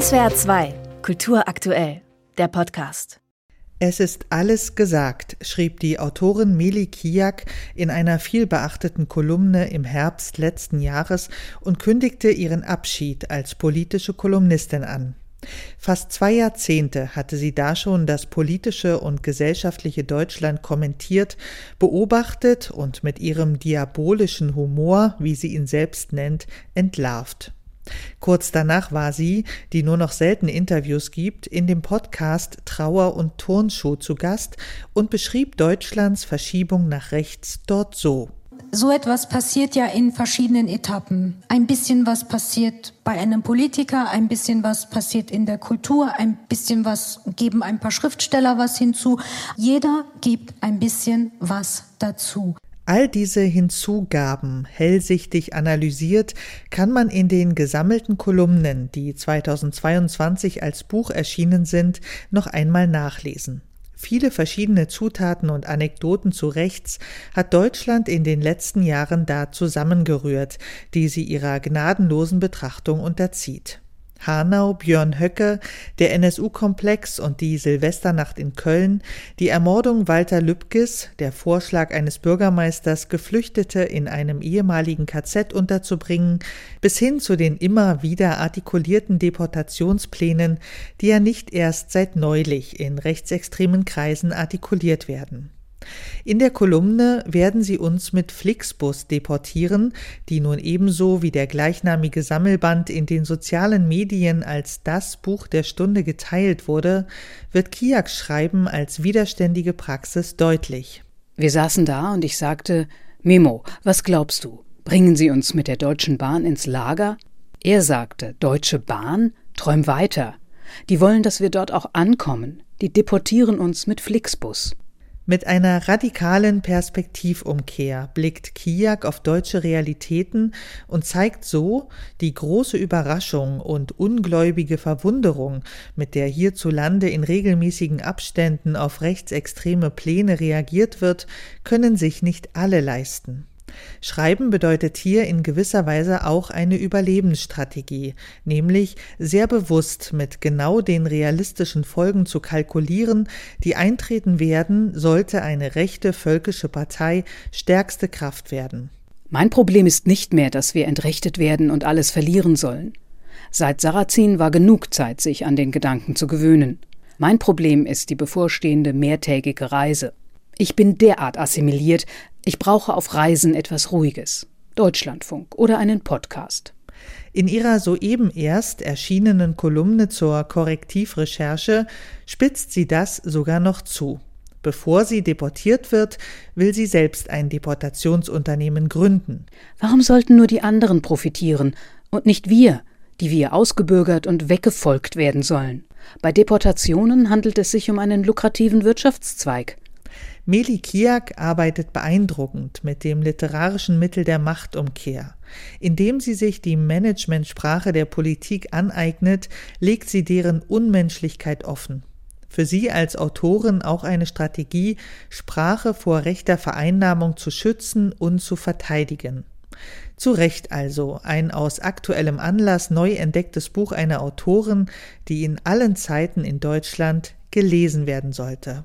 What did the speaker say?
SWR 2, Kultur aktuell, der Podcast. Es ist alles gesagt, schrieb die Autorin Meli Kiak in einer vielbeachteten Kolumne im Herbst letzten Jahres und kündigte ihren Abschied als politische Kolumnistin an. Fast zwei Jahrzehnte hatte sie da schon das politische und gesellschaftliche Deutschland kommentiert, beobachtet und mit ihrem diabolischen Humor, wie sie ihn selbst nennt, entlarvt. Kurz danach war sie, die nur noch selten Interviews gibt, in dem Podcast Trauer und Turnschuh zu Gast und beschrieb Deutschlands Verschiebung nach rechts dort so. So etwas passiert ja in verschiedenen Etappen. Ein bisschen was passiert bei einem Politiker, ein bisschen was passiert in der Kultur, ein bisschen was geben ein paar Schriftsteller was hinzu. Jeder gibt ein bisschen was dazu. All diese Hinzugaben hellsichtig analysiert, kann man in den gesammelten Kolumnen, die 2022 als Buch erschienen sind, noch einmal nachlesen. Viele verschiedene Zutaten und Anekdoten zu rechts hat Deutschland in den letzten Jahren da zusammengerührt, die sie ihrer gnadenlosen Betrachtung unterzieht. Hanau, Björn Höcke, der NSU-Komplex und die Silvesternacht in Köln, die Ermordung Walter Lübkes, der Vorschlag eines Bürgermeisters, Geflüchtete in einem ehemaligen KZ unterzubringen, bis hin zu den immer wieder artikulierten Deportationsplänen, die ja nicht erst seit neulich in rechtsextremen Kreisen artikuliert werden. In der Kolumne werden sie uns mit Flixbus deportieren, die nun ebenso wie der gleichnamige Sammelband in den sozialen Medien als das Buch der Stunde geteilt wurde, wird Kiaks Schreiben als widerständige Praxis deutlich. Wir saßen da und ich sagte, Memo, was glaubst du? Bringen Sie uns mit der Deutschen Bahn ins Lager? Er sagte, Deutsche Bahn? Träum weiter. Die wollen, dass wir dort auch ankommen. Die deportieren uns mit Flixbus. Mit einer radikalen Perspektivumkehr blickt Kiak auf deutsche Realitäten und zeigt so die große Überraschung und ungläubige Verwunderung, mit der hierzulande in regelmäßigen Abständen auf rechtsextreme Pläne reagiert wird, können sich nicht alle leisten. Schreiben bedeutet hier in gewisser Weise auch eine Überlebensstrategie, nämlich sehr bewusst mit genau den realistischen Folgen zu kalkulieren, die eintreten werden, sollte eine rechte völkische Partei stärkste Kraft werden. Mein Problem ist nicht mehr, dass wir entrechtet werden und alles verlieren sollen. Seit Sarrazin war genug Zeit, sich an den Gedanken zu gewöhnen. Mein Problem ist die bevorstehende mehrtägige Reise. Ich bin derart assimiliert, ich brauche auf Reisen etwas Ruhiges. Deutschlandfunk oder einen Podcast. In ihrer soeben erst erschienenen Kolumne zur Korrektivrecherche spitzt sie das sogar noch zu. Bevor sie deportiert wird, will sie selbst ein Deportationsunternehmen gründen. Warum sollten nur die anderen profitieren und nicht wir, die wir ausgebürgert und weggefolgt werden sollen? Bei Deportationen handelt es sich um einen lukrativen Wirtschaftszweig. Meli Kiak arbeitet beeindruckend mit dem literarischen Mittel der Machtumkehr. Indem sie sich die Managementsprache der Politik aneignet, legt sie deren Unmenschlichkeit offen. Für sie als Autorin auch eine Strategie, Sprache vor rechter Vereinnahmung zu schützen und zu verteidigen. Zu Recht also ein aus aktuellem Anlass neu entdecktes Buch einer Autorin, die in allen Zeiten in Deutschland gelesen werden sollte.